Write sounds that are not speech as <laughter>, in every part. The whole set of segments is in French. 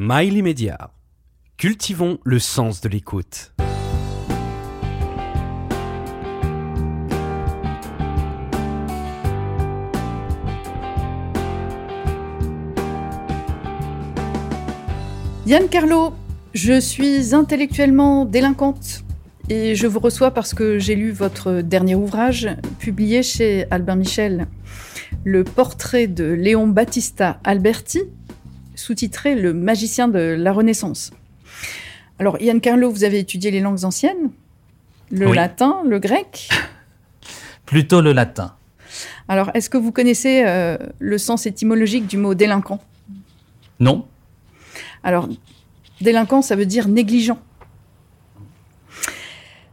Mail immédiat. Cultivons le sens de l'écoute. Yann Carlo, je suis intellectuellement délinquante et je vous reçois parce que j'ai lu votre dernier ouvrage publié chez Albin Michel, Le portrait de Léon Battista Alberti, sous-titré Le magicien de la Renaissance. Alors Yann Carlo, vous avez étudié les langues anciennes, le Oui. latin, le grec. <laughs> Plutôt le latin. Alors est-ce que vous connaissez euh, le sens étymologique du mot délinquant? Non Alors, délinquant, ça veut dire négligent.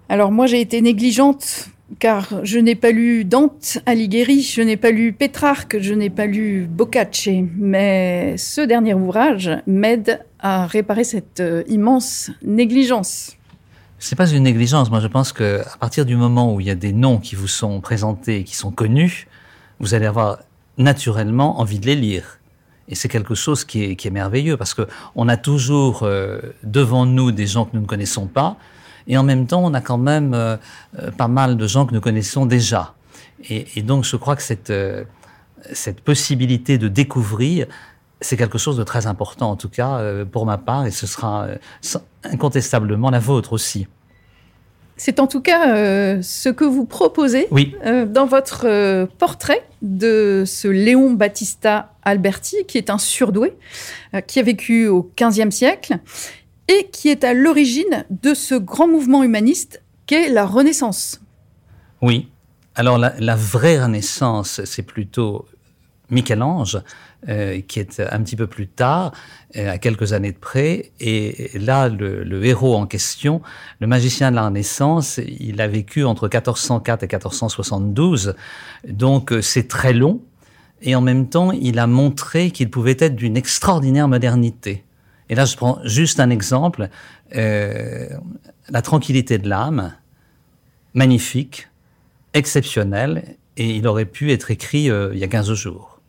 Alors moi, j'ai été négligente car je n'ai pas lu Dante Alighieri, je n'ai pas lu Pétrarque, je n'ai pas lu Boccace, mais ce dernier ouvrage m'aide à réparer cette euh, immense négligence. C'est pas une négligence. Moi, je pense que à partir du moment où il y a des noms qui vous sont présentés qui sont connus, vous allez avoir naturellement envie de les lire. Et c'est quelque chose qui est, qui est merveilleux parce que on a toujours euh, devant nous des gens que nous ne connaissons pas, et en même temps, on a quand même euh, euh, pas mal de gens que nous connaissons déjà. Et, et donc, je crois que cette euh, cette possibilité de découvrir, c'est quelque chose de très important, en tout cas euh, pour ma part, et ce sera incontestablement la vôtre aussi. C'est en tout cas euh, ce que vous proposez Oui, euh, dans votre euh, portrait de ce Léon Battista Alberti, qui est un surdoué, qui a vécu au XVe siècle et qui est à l'origine de ce grand mouvement humaniste qu'est la Renaissance. oui. Alors la, vraie Renaissance, c'est plutôt Michel-Ange, euh, qui est un petit peu plus tard, euh, à quelques années de près. Et là, le, le héros en question, le magicien de la Renaissance, il a vécu entre 1404 et 1472. Donc euh, c'est très long. Et en même temps, il a montré qu'il pouvait être d'une extraordinaire modernité. Et là, je prends juste un exemple. Euh, la tranquillité de l'âme, magnifique, exceptionnel, et il aurait pu être écrit euh, il y a 15 jours.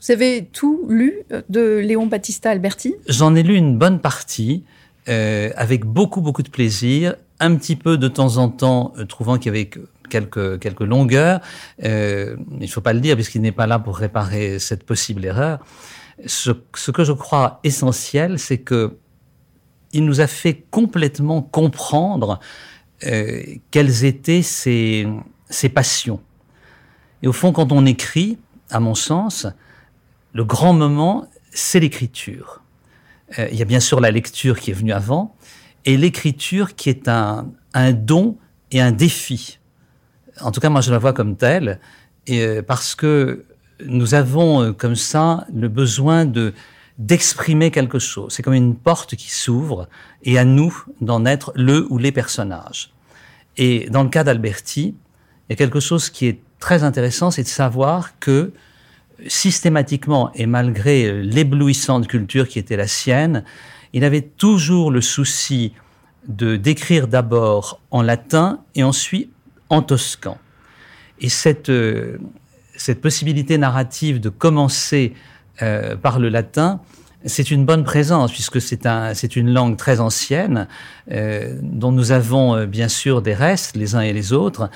Vous avez tout lu euh, de Léon Battista Alberti? J'en ai lu une bonne partie, euh, avec beaucoup, beaucoup de plaisir, un petit peu de temps en temps, trouvant qu'il y avait que- quelques, quelques longueurs. Il ne faut pas le dire, puisqu'il n'est pas là pour réparer cette possible erreur. Ce, que je crois essentiel, c'est que il nous a fait complètement comprendre euh, quelles étaient ses, ses passions. Et au fond, quand on écrit, à mon sens, le grand moment, c'est l'écriture. Euh, il y a bien sûr la lecture qui est venue avant, et l'écriture qui est un, un don et un défi. En tout cas, moi, je la vois comme telle, et, euh, parce que nous avons euh, comme ça le besoin de d'exprimer quelque chose. C'est comme une porte qui s'ouvre, et à nous d'en être le ou les personnages. Et dans le cas d'Alberti, il y a quelque chose qui est très intéressant, c'est de savoir que systématiquement et malgré euh, l'éblouissante culture qui était la sienne, il avait toujours le souci de d'écrire d'abord en latin et ensuite en toscan. Et cette euh, cette possibilité narrative de commencer euh, par le latin, c'est une bonne présence puisque c'est un c'est une langue très ancienne euh, dont nous avons euh, bien sûr des restes les uns et les autres.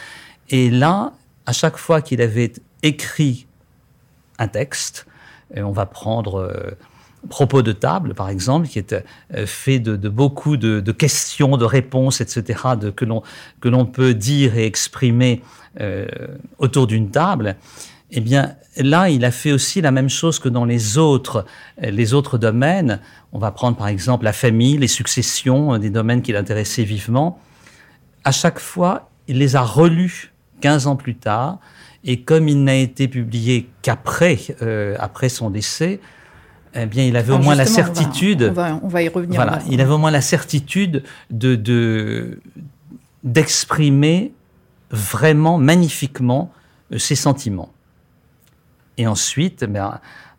Et là, à chaque fois qu'il avait écrit un texte. On va prendre propos de table, par exemple, qui est fait de, beaucoup de, questions, de réponses, etc., que l'on peut dire et exprimer autour d'une table. Eh bien, là, il a fait aussi la même chose que dans les autres, euh, les autres domaines. On va prendre par exemple la famille, les successions, euh, des domaines qui l'intéressaient vivement. À chaque fois, il les a relus 15 ans plus tard. Et comme il n'a été publié qu'après euh, après son décès, eh bien, il avait au moins la justement, on va- certitude. On va, on va y revenir. Voilà, là. il avait au moins la certitude de de- d'exprimer vraiment magnifiquement euh, ses sentiments. Et ensuite, ben,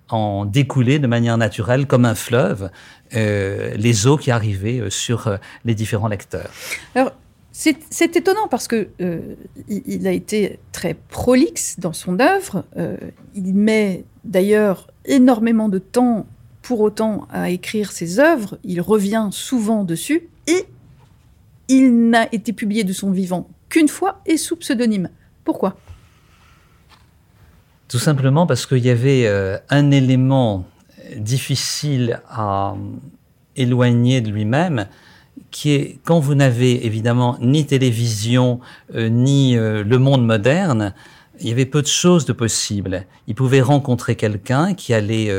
en découler de manière naturelle comme un fleuve euh, les eaux qui arrivaient euh, sur euh, les différents lecteurs. Alors, c'est étonnant parce que il, a été très prolixe dans son œuvre. Il met d'ailleurs énormément de temps pour autant à écrire ses œuvres, il revient souvent dessus, et il n'a été publié de son vivant qu'une fois et sous pseudonyme. Pourquoi? Tout simplement parce qu'il y avait euh, un élément difficile à éloigner de lui-même, qui est quand vous n'avez évidemment ni télévision, euh, ni euh, le monde moderne, il y avait peu de choses de possibles. Il pouvait rencontrer quelqu'un qui allait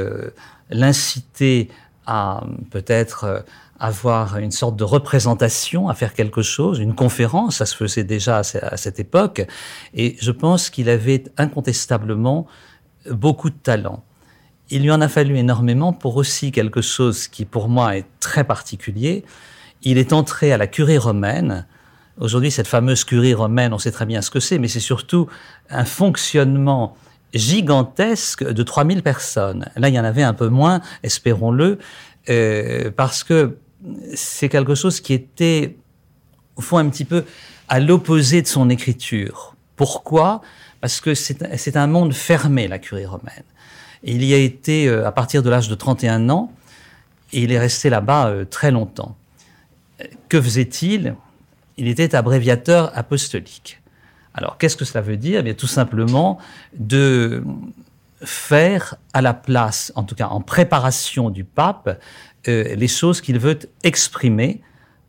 l'inciter à peut-être avoir une sorte de représentation, à faire quelque chose, une conférence, ça se faisait déjà à cette époque, et je pense qu'il avait incontestablement beaucoup de talent. Il lui en a fallu énormément pour aussi quelque chose qui pour moi est très particulier, il est entré à la curie romaine. Aujourd'hui, cette fameuse curie romaine, on sait très bien ce que c'est, mais c'est surtout un fonctionnement gigantesque de 3000 personnes. Là, il y en avait un peu moins, espérons-le, euh, parce que c'est quelque chose qui était, au fond, un petit peu à l'opposé de son écriture. Pourquoi? Parce que c'est un monde fermé, la curie romaine. il y a été, euh, à partir de l'âge de 31 ans, et il est resté là-bas euh, très longtemps que faisait-il? Il était abréviateur apostolique. Alors, qu'est-ce que cela veut dire? Eh bien, Tout simplement de faire à la place, en tout cas en préparation du pape, euh, les choses qu'il veut exprimer,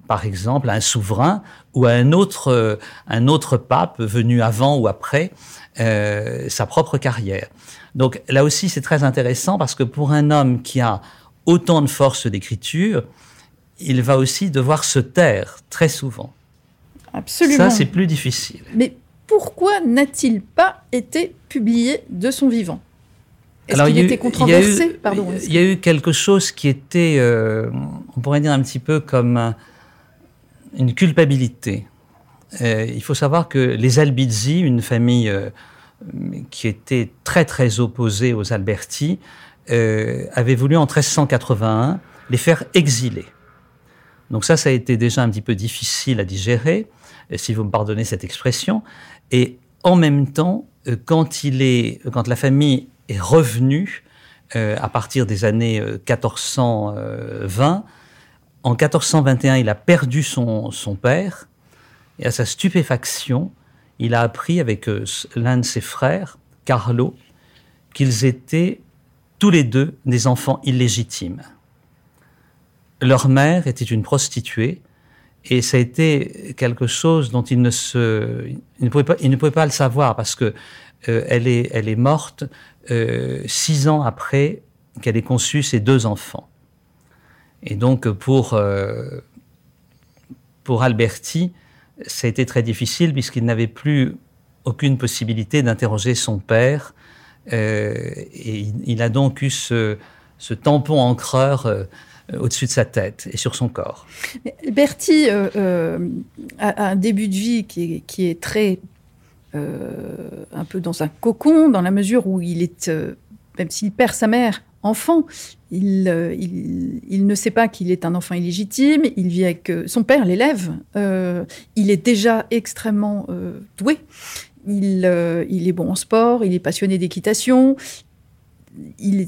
par exemple à un souverain ou à un autre, euh, un autre pape venu avant ou après euh, sa propre carrière. Donc là aussi, c'est très intéressant parce que pour un homme qui a autant de force d'écriture, il va aussi devoir se taire très souvent. Absolument. Ça, c'est plus difficile. Mais pourquoi n'a-t-il pas été publié de son vivant? Est-ce qu'il était controversé Il y, a eu quelque chose qui était, euh, on pourrait dire un petit peu comme une culpabilité. Euh, il faut savoir que les Albizzi, une famille euh, qui était très très opposée aux Alberti, avaient voulu en 1381 les faire exiler. Donc ça, ça a été déjà un petit peu difficile à digérer, euh, si vous me pardonnez cette expression. Et en même temps, euh, quand, il est, quand la famille est revenue euh, à partir des années 1420, en 1421, il a perdu son, son père, et à sa stupéfaction, il a appris avec l'un de ses frères, Carlo, qu'ils étaient tous les deux des enfants illégitimes. Leur mère était une prostituée et ça a été quelque chose dont il ne se, il ne pouvait pas, le savoir parce que euh, elle est, elle est morte euh, six ans après qu'elle ait conçu ses deux enfants. Et donc pour euh, pour Alberti, ça a été très difficile puisqu'il n'avait plus aucune possibilité d'interroger son père et il, a donc eu ce, tampon encreur euh, au-dessus de sa tête et sur son corps. Bertie euh, euh, a, un début de vie qui est très un peu dans un cocon, dans la mesure où il est, même s'il perd sa mère enfant, il, il, ne sait pas qu'il est un enfant illégitime, il vit avec son père, l'élève, il est déjà extrêmement doué, il, est bon en sport, il est passionné d'équitation, il,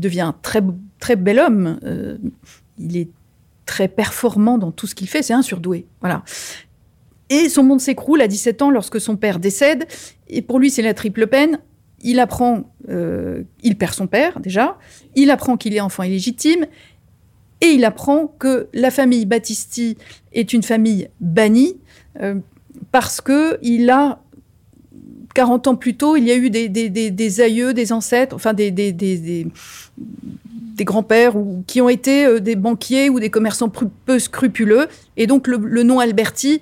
devient un très, très bel homme. Euh, il est très performant dans tout ce qu'il fait. C'est un surdoué. Voilà. Et son monde s'écroule à 17 ans lorsque son père décède. Et pour lui, c'est la triple peine. Il apprend, euh, il perd son père déjà. Il apprend qu'il est enfant illégitime. Et il apprend que la famille Battisti est une famille bannie euh, parce que il a 40 ans plus tôt, il y a eu des, aïeux, des ancêtres, enfin des, des grands-pères qui ont été euh, des banquiers ou des commerçants peu scrupuleux. Et donc le, nom Alberti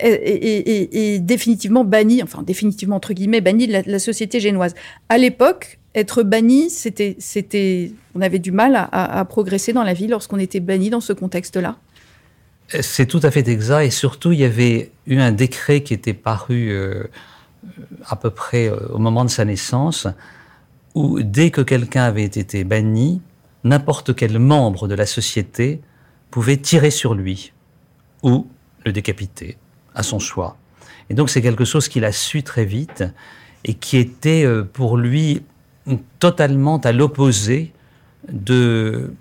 est, définitivement banni, enfin définitivement entre guillemets banni de la, société génoise. À l'époque, être banni, c'était, c'était, on avait du mal à, progresser dans la vie lorsqu'on était banni dans ce contexte-là. C'est tout à fait exact. Et surtout, il y avait eu un décret qui était paru euh, à peu près euh, au moment de sa naissance, où dès que quelqu'un avait été banni, n'importe quel membre de la société pouvait tirer sur lui ou le décapiter à son choix. Et donc c'est quelque chose qu'il a su très vite et qui était euh, pour lui totalement à l'opposé de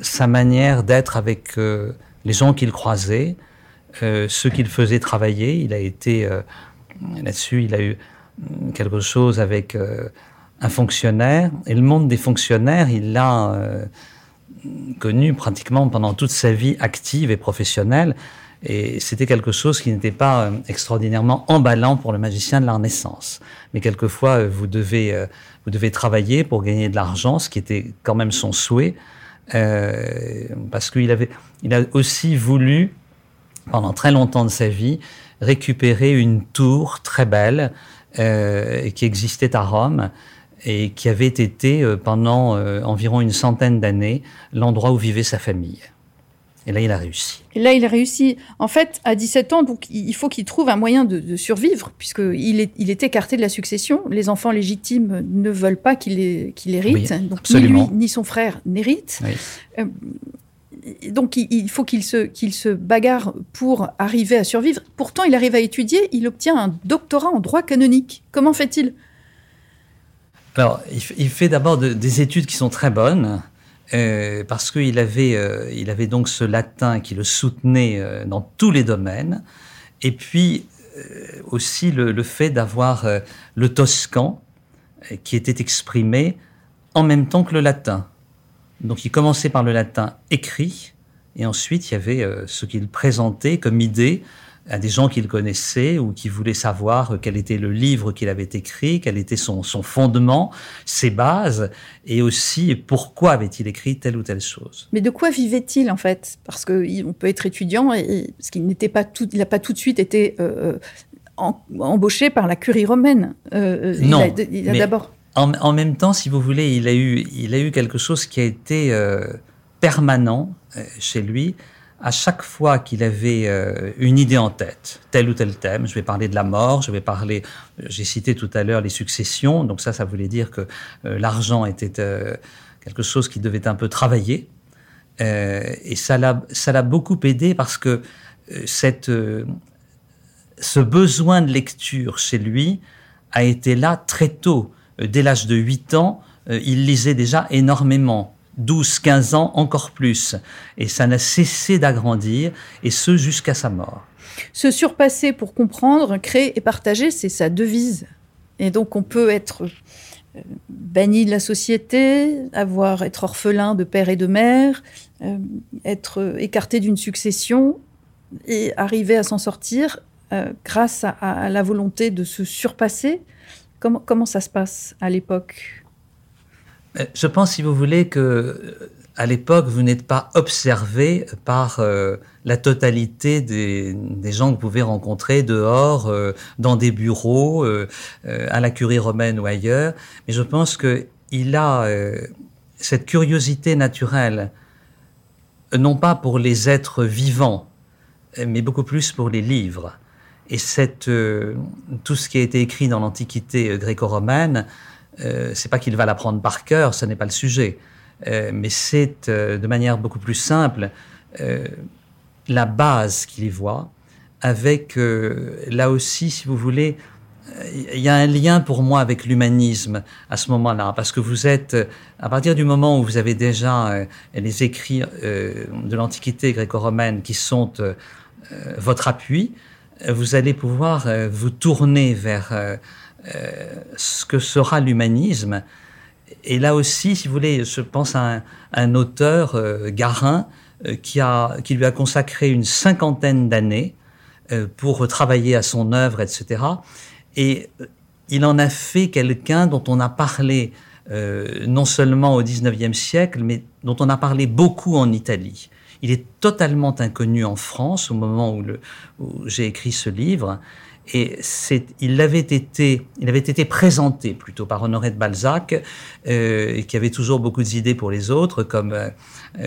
sa manière d'être avec les gens qu'il croisait, ceux qu'il faisait travailler. Il a été là-dessus, il a eu quelque chose avec un fonctionnaire. Et le monde des fonctionnaires, il l'a euh, connu pratiquement pendant toute sa vie active et professionnelle. Et c'était quelque chose qui n'était pas euh, extraordinairement emballant pour le magicien de la Renaissance. Mais quelquefois, euh, vous devez, vous devez travailler pour gagner de l'argent, ce qui était quand même son souhait, parce qu'il avait, il a aussi voulu, pendant très longtemps de sa vie, récupérer une tour très belle qui existait à Rome et qui avait été euh, pendant euh, environ une centaine d'années l'endroit où vivait sa famille. Et là, il a réussi. Et là, il a réussi. En fait, à 17 ans, donc, il faut qu'il trouve un moyen de, survivre, puisqu'il est, il est écarté de la succession. Les enfants légitimes ne veulent pas qu'il hérite. donc, ni lui, ni son frère n'héritent. Euh, donc, il, faut qu'il se, qu'il se bagarre pour arriver à survivre. Pourtant, il arrive à étudier. Il obtient un doctorat en droit canonique. Comment fait-il? Alors, il, fait d'abord des études qui sont très bonnes. Euh, parce qu'il avait, euh, il avait donc ce latin qui le soutenait euh, dans tous les domaines, et puis aussi le, fait d'avoir le toscan qui était exprimé en même temps que le latin. Donc il commençait par le latin écrit, et ensuite il y avait ce qu'il présentait comme idée à des gens qu'il connaissait ou qui voulaient savoir quel était le livre qu'il avait écrit, quel était son, son fondement, ses bases, et aussi pourquoi avait-il écrit telle ou telle chose. Mais de quoi vivait-il en fait? Parce qu'on peut être étudiant et, parce qu'il n'était pas tout, il n'a pas tout de suite été euh, euh, embauché par la curie romaine. Euh, non, il a, d'abord. En, en, même temps, si vous voulez, il a eu, il a eu quelque chose qui a été permanent chez lui à chaque fois qu'il avait euh, une idée en tête, tel ou tel thème, je vais parler de la mort, je vais parler, euh, j'ai cité tout à l'heure les successions, donc ça, ça voulait dire que euh, l'argent était quelque chose qui devait un peu travailler, et ça l'a, beaucoup aidé parce que cette, ce besoin de lecture chez lui a été là très tôt. Dès l'âge de 8 ans, il lisait déjà énormément 12, 15 ans, encore plus. Et ça n'a cessé d'agrandir, et ce jusqu'à sa mort. Se surpasser pour comprendre, créer et partager, c'est sa devise. Et donc on peut être euh, banni de la société, avoir être orphelin de père et de mère, euh, être écarté d'une succession et arriver à s'en sortir euh, grâce à, la volonté de se surpasser. Comment, ça se passe à l'époque? Je pense, si vous voulez, que euh, à l'époque, vous n'êtes pas observé par euh, la totalité des, gens que vous pouvez rencontrer dehors, dans des bureaux, à la curie romaine ou ailleurs. Mais je pense qu'il a cette curiosité naturelle, non pas pour les êtres vivants, mais beaucoup plus pour les livres. Et tout ce qui a été écrit dans l'Antiquité gréco-romaine, euh, c'est pas qu'il va l'apprendre par cœur, ce n'est pas le sujet, euh, mais c'est euh, de manière beaucoup plus simple la base qu'il y voit, avec là aussi, si vous voulez, il y a un lien pour moi avec l'humanisme à ce moment-là, parce que vous êtes, à partir du moment où vous avez déjà les écrits de l'Antiquité gréco-romaine qui sont votre appui, vous allez pouvoir vous tourner vers ce que sera l'humanisme. Et là aussi, si vous voulez, je pense à un, auteur, euh, Garin, euh, qui, lui a consacré une cinquantaine d'années pour travailler à son œuvre, etc. Et il en a fait quelqu'un dont on a parlé non seulement au XIXe siècle, mais dont on a parlé beaucoup en Italie. Il est totalement inconnu en France au moment où j'ai écrit ce livre. Et il avait été, il avait été présenté plutôt par Honoré de Balzac, euh, qui avait toujours beaucoup d'idées pour les autres, comme euh,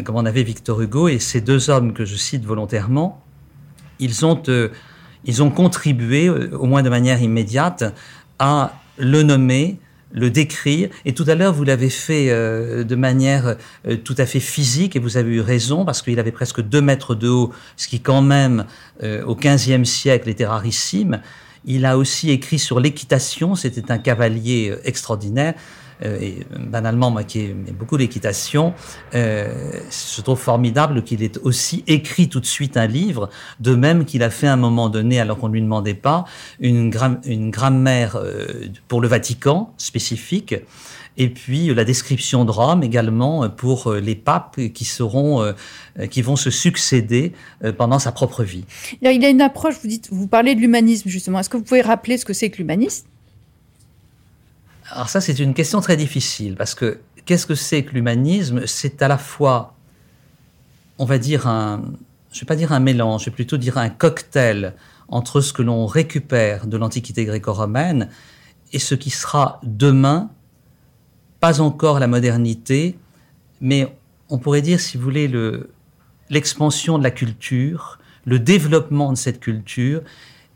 comme on avait Victor Hugo. Et ces deux hommes que je cite volontairement, ils ont euh, ils ont contribué, au moins de manière immédiate, à le nommer le décrire. Et tout à l'heure, vous l'avez fait euh, de manière euh, tout à fait physique, et vous avez eu raison, parce qu'il avait presque deux mètres de haut, ce qui quand même, euh, au XVe siècle, était rarissime. Il a aussi écrit sur l'équitation, c'était un cavalier extraordinaire. Euh, et banalement moi qui aime beaucoup l'équitation, euh, je trouve formidable qu'il ait aussi écrit tout de suite un livre, de même qu'il a fait à un moment donné, alors qu'on lui demandait pas, une, grammaire euh, pour le Vatican spécifique et puis la description de Rome également pour les papes qui seront, qui vont se succéder pendant sa propre vie. Il a une approche, vous dites, vous parlez de l'humanisme justement. Est-ce que vous pouvez rappeler ce que c'est que l'humanisme? Alors ça, c'est une question très difficile, parce que qu'est-ce que c'est que l'humanisme? C'est à la fois, on va dire, un, je ne vais pas dire un mélange, je vais plutôt dire un cocktail entre ce que l'on récupère de l'Antiquité gréco-romaine et ce qui sera demain, pas encore la modernité, mais on pourrait dire, si vous voulez, l'expansion de la culture, le développement de cette culture,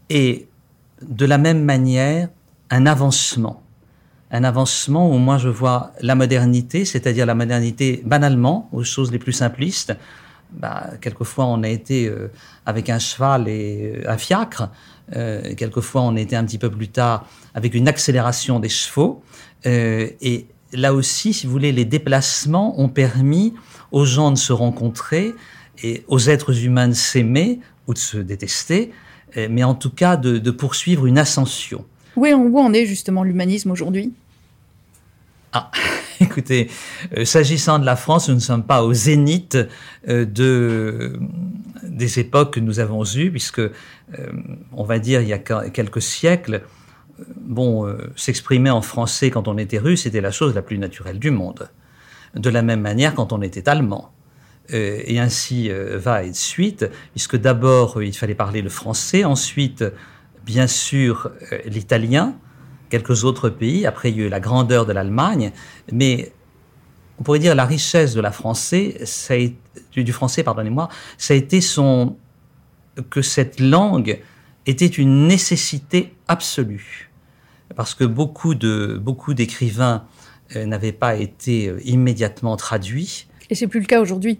et de la même manière, un avancement un avancement où moi je vois la modernité, c'est-à-dire la modernité banalement, aux choses les plus simplistes. Bah, quelquefois on a été euh, avec un cheval et euh, un fiacre, euh, quelquefois on a été un petit peu plus tard avec une accélération des chevaux. et là aussi, si vous voulez, les déplacements ont permis aux gens de se rencontrer et aux êtres humains de s'aimer ou de se détester, mais en tout cas de, de poursuivre une ascension. Où, où en est justement l'humanisme aujourd'hui? Ah, <laughs> écoutez, euh, s'agissant de la France, nous ne sommes pas au zénith euh, de, des époques que nous avons eues, puisque, euh, on va dire, il y a quelques siècles, bon, s'exprimer en français quand on était russe, c'était la chose la plus naturelle du monde. De la même manière quand on était allemand. et ainsi va et de suite, puisque d'abord il fallait parler le français, ensuite bien sûr euh, l'italien, quelques autres pays. Après, il y a eu la grandeur de l'Allemagne, mais on pourrait dire la richesse de la français, ça du français, pardonnez-moi, ça a été son que cette langue était une nécessité absolue, parce que beaucoup de beaucoup d'écrivains euh, n'avaient pas été euh, immédiatement traduits. Et c'est plus le cas aujourd'hui.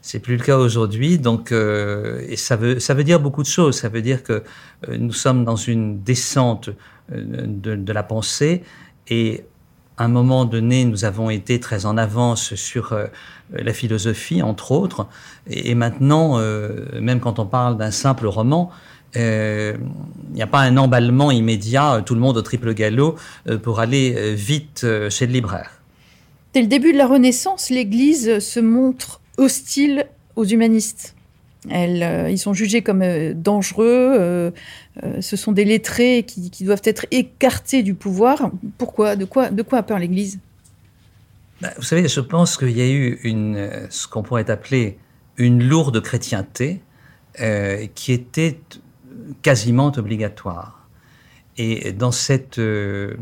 C'est plus le cas aujourd'hui, donc euh, ça veut ça veut dire beaucoup de choses. Ça veut dire que euh, nous sommes dans une descente euh, de, la pensée et à un moment donné, nous avons été très en avance sur la philosophie, entre autres, et, maintenant, même quand on parle d'un simple roman, il n'y a pas un emballement immédiat, tout le monde au triple galop, pour aller vite chez le libraire. Dès le début de la Renaissance, l'Église se montre hostiles aux humanistes. Euh, ils sont jugés comme euh, dangereux, euh, ce sont des lettrés qui, doivent être écartés du pouvoir. Pourquoi? De quoi, de quoi a peur l'Église? Bah, Vous savez, je pense qu'il y a eu une, ce qu'on pourrait appeler une lourde chrétienté qui était quasiment obligatoire. Et dans cette, ce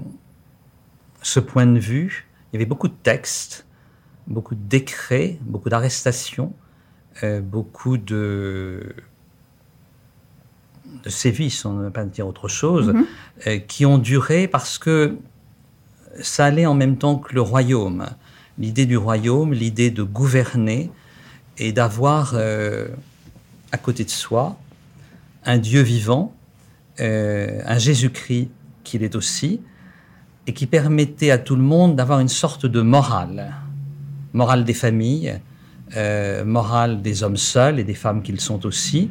point de vue, il y avait beaucoup de textes beaucoup de décrets, beaucoup d'arrestations, euh, beaucoup de, de sévices, on ne veut pas dire autre chose, mhm. euh, qui ont duré parce que ça allait en même temps que le royaume. L'idée du royaume, l'idée de gouverner et d'avoir euh, à côté de soi un Dieu vivant, un Jésus-Christ qu'il est aussi, et qui permettait à tout le monde d'avoir une sorte de morale morale des familles, euh, morale des hommes seuls et des femmes qu'ils sont aussi.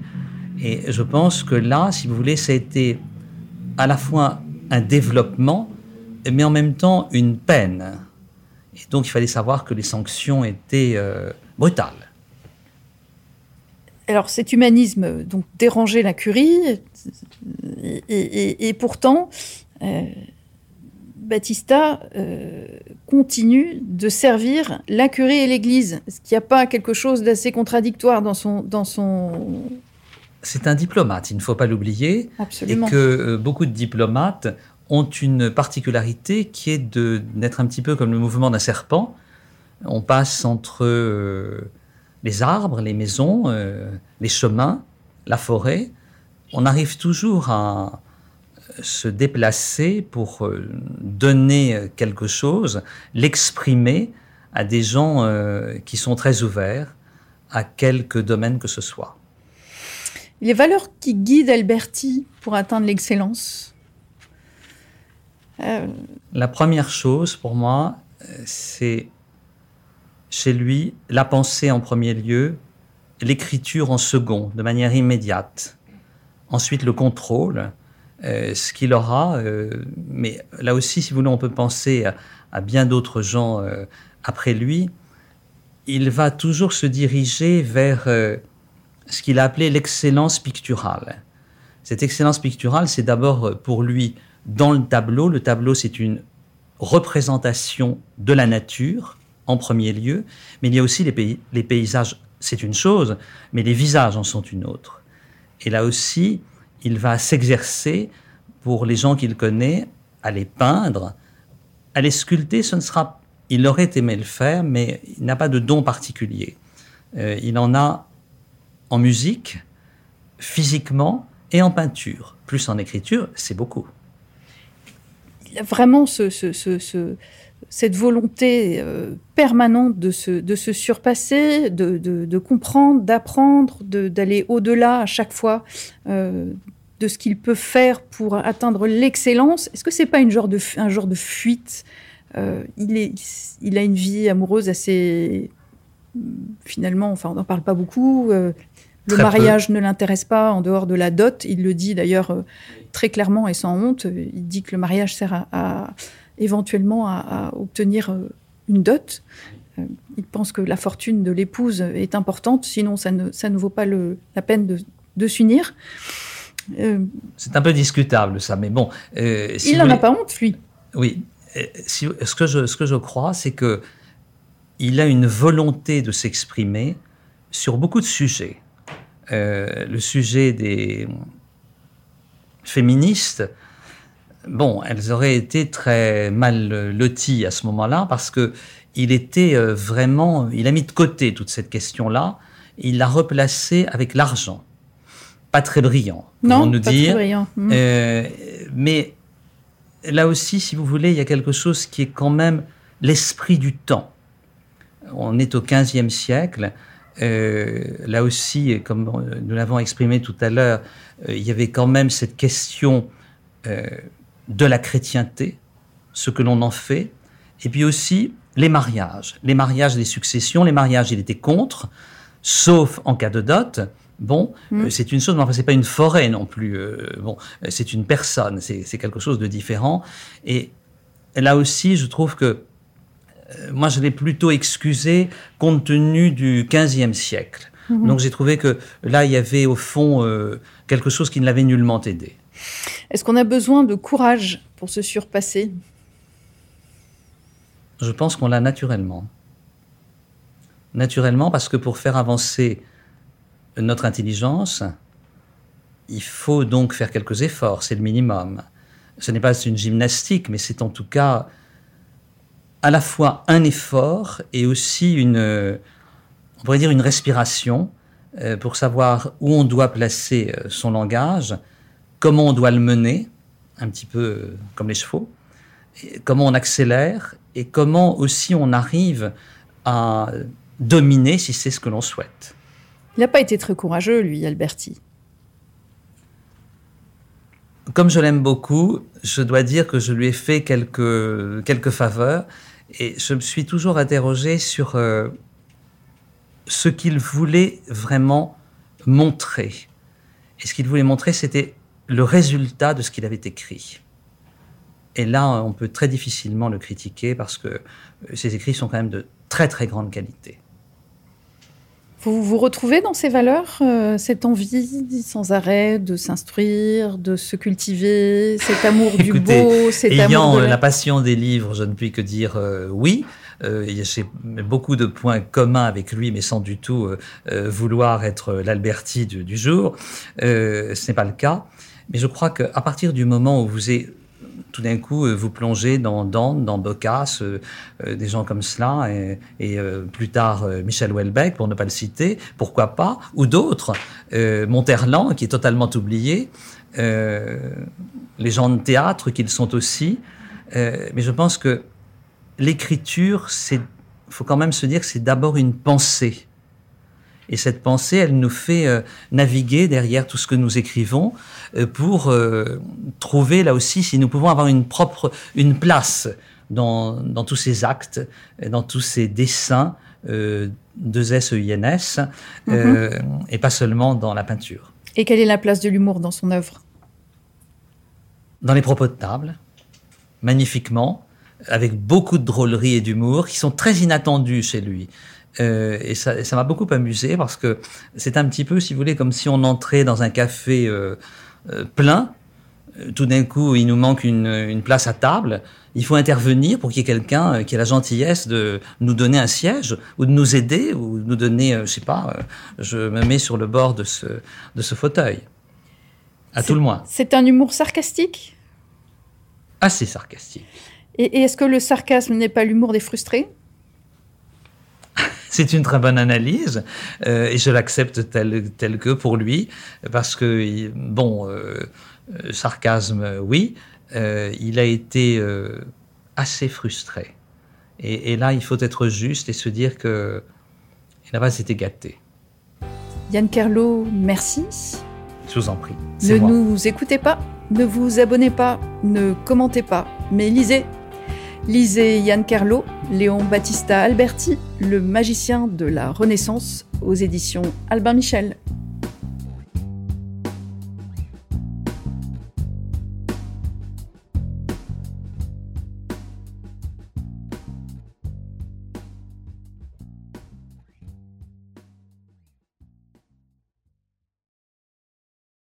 Et je pense que là, si vous voulez, ça a été à la fois un développement, mais en même temps une peine. Et donc il fallait savoir que les sanctions étaient euh, brutales. Alors cet humanisme donc dérangeait la curie, et, pourtant, euh, Battista euh, continue de servir la curie et l'Église. Est-ce qu'il n'y a pas quelque chose d'assez contradictoire dans son... Dans son... C'est un diplomate, il ne faut pas l'oublier. Absolument. Et que euh, beaucoup de diplomates ont une particularité qui est d'être un petit peu comme le mouvement d'un serpent. On passe entre euh, les arbres, les maisons, les chemins, la forêt. On arrive toujours à, se déplacer pour euh, donner quelque chose, l'exprimer à des gens euh, qui sont très ouverts à quelque domaine que ce soit. Les valeurs qui guident Alberti pour atteindre l'excellence La première chose pour moi, c'est chez lui la pensée en premier lieu, l'écriture en second, de manière immédiate. Ensuite, le contrôle, euh, ce qu'il aura. Euh, mais là aussi, si vous voulez, on peut penser à, bien d'autres gens euh, après lui. Il va toujours se diriger vers ce qu'il a appelé l'excellence picturale. Cette excellence picturale, c'est d'abord pour lui dans le tableau. Le tableau, c'est une représentation de la nature en premier lieu, mais il y a aussi les, les paysages c'est une chose, mais les visages en sont une autre. Et là aussi, il va s'exercer pour les gens qu'il connaît à les peindre, à les sculpter. Ce ne sera, il aurait aimé le faire, mais il n'a pas de don particulier. Euh, il en a en musique, physiquement et en peinture. Plus en écriture, c'est beaucoup. Il a vraiment ce, ce, ce cette volonté euh, permanente de se, de se surpasser, de, de, comprendre, d'apprendre, d'aller au-delà à chaque fois euh, de ce qu'il peut faire pour atteindre l'excellence. Est-ce que c'est pas une genre de, un genre de fuite euh, il, est, il a une vie amoureuse assez finalement, enfin on n'en parle pas beaucoup. le mariage ne l'intéresse pas en dehors de la dot. Il le dit d'ailleurs très clairement et sans honte. Il dit que le mariage sert à éventuellement à, obtenir euh, une dot. Euh, il pense que la fortune de l'épouse est importante, sinon ça ne, ça ne vaut pas le, la peine de, de s'unir. Euh, c'est un peu discutable ça, mais bon. il n'en a pas honte, lui. Oui. Si, ce, que je, ce que je crois, c'est que il a une volonté de s'exprimer sur beaucoup de sujets. le sujet des féministes, bon, elles auraient été très mal loties à ce moment-là parce que il était euh, vraiment, il a mis de côté toute cette question-là, il l'a replacée avec l'argent. Pas très brillant, non, nous pas dire. Très brillant. Mmh. Euh, mais là aussi, si vous voulez, il y a quelque chose qui est quand même l'esprit du temps. On est au XVe siècle. Euh, là aussi, comme nous l'avons exprimé tout à l'heure, il y avait quand même cette question de la chrétienté, ce que l'on en fait, et puis aussi les mariages. Les mariages, les successions, les mariages, il était contre, sauf en cas de dot. Bon, mm. euh, c'est une chose, mais enfin, c'est pas une forêt non plus. Euh, bon, euh, c'est une personne, c'est quelque chose de différent. Et là aussi, je trouve que moi, je l'ai plutôt excusé compte tenu du XVe siècle. Mm-hmm. Donc, j'ai trouvé que là, il y avait au fond quelque chose qui ne l'avait nullement aidé. Est-ce qu'on a besoin de courage pour se surpasser? Je pense qu'on l'a naturellement. Naturellement parce que pour faire avancer notre intelligence, il faut donc faire quelques efforts, c'est le minimum. Ce n'est pas une gymnastique, mais c'est en tout cas à la fois un effort et aussi une, on pourrait dire une respiration euh, pour savoir où on doit placer euh, son langage, comment on doit le mener, un petit peu euh, comme les chevaux, comment on accélère et comment aussi on arrive à dominer si c'est ce que l'on souhaite. Il n'a pas été très courageux, lui, Alberti. Comme je l'aime beaucoup, je dois dire que je lui ai fait quelques, quelques faveurs et je me suis toujours interrogé sur euh, ce qu'il voulait vraiment montrer. Et ce qu'il voulait montrer, c'était le résultat de ce qu'il avait écrit. Et là, on peut très difficilement le critiquer parce que euh, ses écrits sont quand même de très très grande qualité. Vous vous retrouvez dans ces valeurs, euh, cette envie sans arrêt de s'instruire, de se cultiver, cet amour du beau, cet ayant amour de la... passion des livres, je ne puis que dire euh, oui. Euh, J'ai beaucoup de points communs avec lui, mais sans du tout vouloir être l'Alberti du, du, jour. ce n'est pas le cas. Mais je crois qu'à partir du moment où vous êtes tout d'un coup, vous plongez dans Dante, dans Boccace, euh, euh, des gens comme cela, et, euh, plus tard Michel Houellebecq, pour ne pas le citer, pourquoi pas, ou d'autres, Monterland, qui est totalement oublié, les gens de théâtre, qu'ils sont aussi. mais je pense que l'écriture, c'est, faut quand même se dire que c'est d'abord une pensée. Et cette pensée, elle nous fait euh, naviguer derrière tout ce que nous écrivons euh, pour euh, trouver là aussi si nous pouvons avoir une propre, une place dans, dans tous ces actes, dans tous ces dessins de S-E-I-N-S, euh, et pas seulement dans la peinture. Et quelle est la place de l'humour dans son œuvre? Dans les propos de table, magnifiquement, avec beaucoup de drôlerie et d'humour qui sont très inattendus chez lui. Euh, et ça ça m'a beaucoup amusé parce que c'est un petit peu, si vous voulez, comme si on entrait dans un café euh, euh, plein. Euh, Tout d'un coup, il nous manque une, une place à table. Il faut intervenir pour qu'il y ait quelqu'un euh, qui ait la gentillesse de nous donner un siège ou de nous aider ou de nous donner, je sais pas, je me mets sur le bord de ce, de ce fauteuil. À tout le moins. C'est un humour sarcastique? Assez sarcastique. Et, et est-ce que le sarcasme n'est pas l'humour des frustrés? <laughs> C'est une très bonne analyse euh, et je l'accepte tel, tel que pour lui parce que, bon, euh, euh, sarcasme, oui, euh, il a été assez frustré. Et, et là, il faut être juste et se dire que il n'a pas été gâté. Yann Kerlo, merci. Je vous en prie. Ne moi. nous écoutez pas, ne vous abonnez pas, ne commentez pas, mais lisez. Lisez Yann Kerlo, Léon Battista Alberti, le magicien de la Renaissance, aux éditions Albin Michel.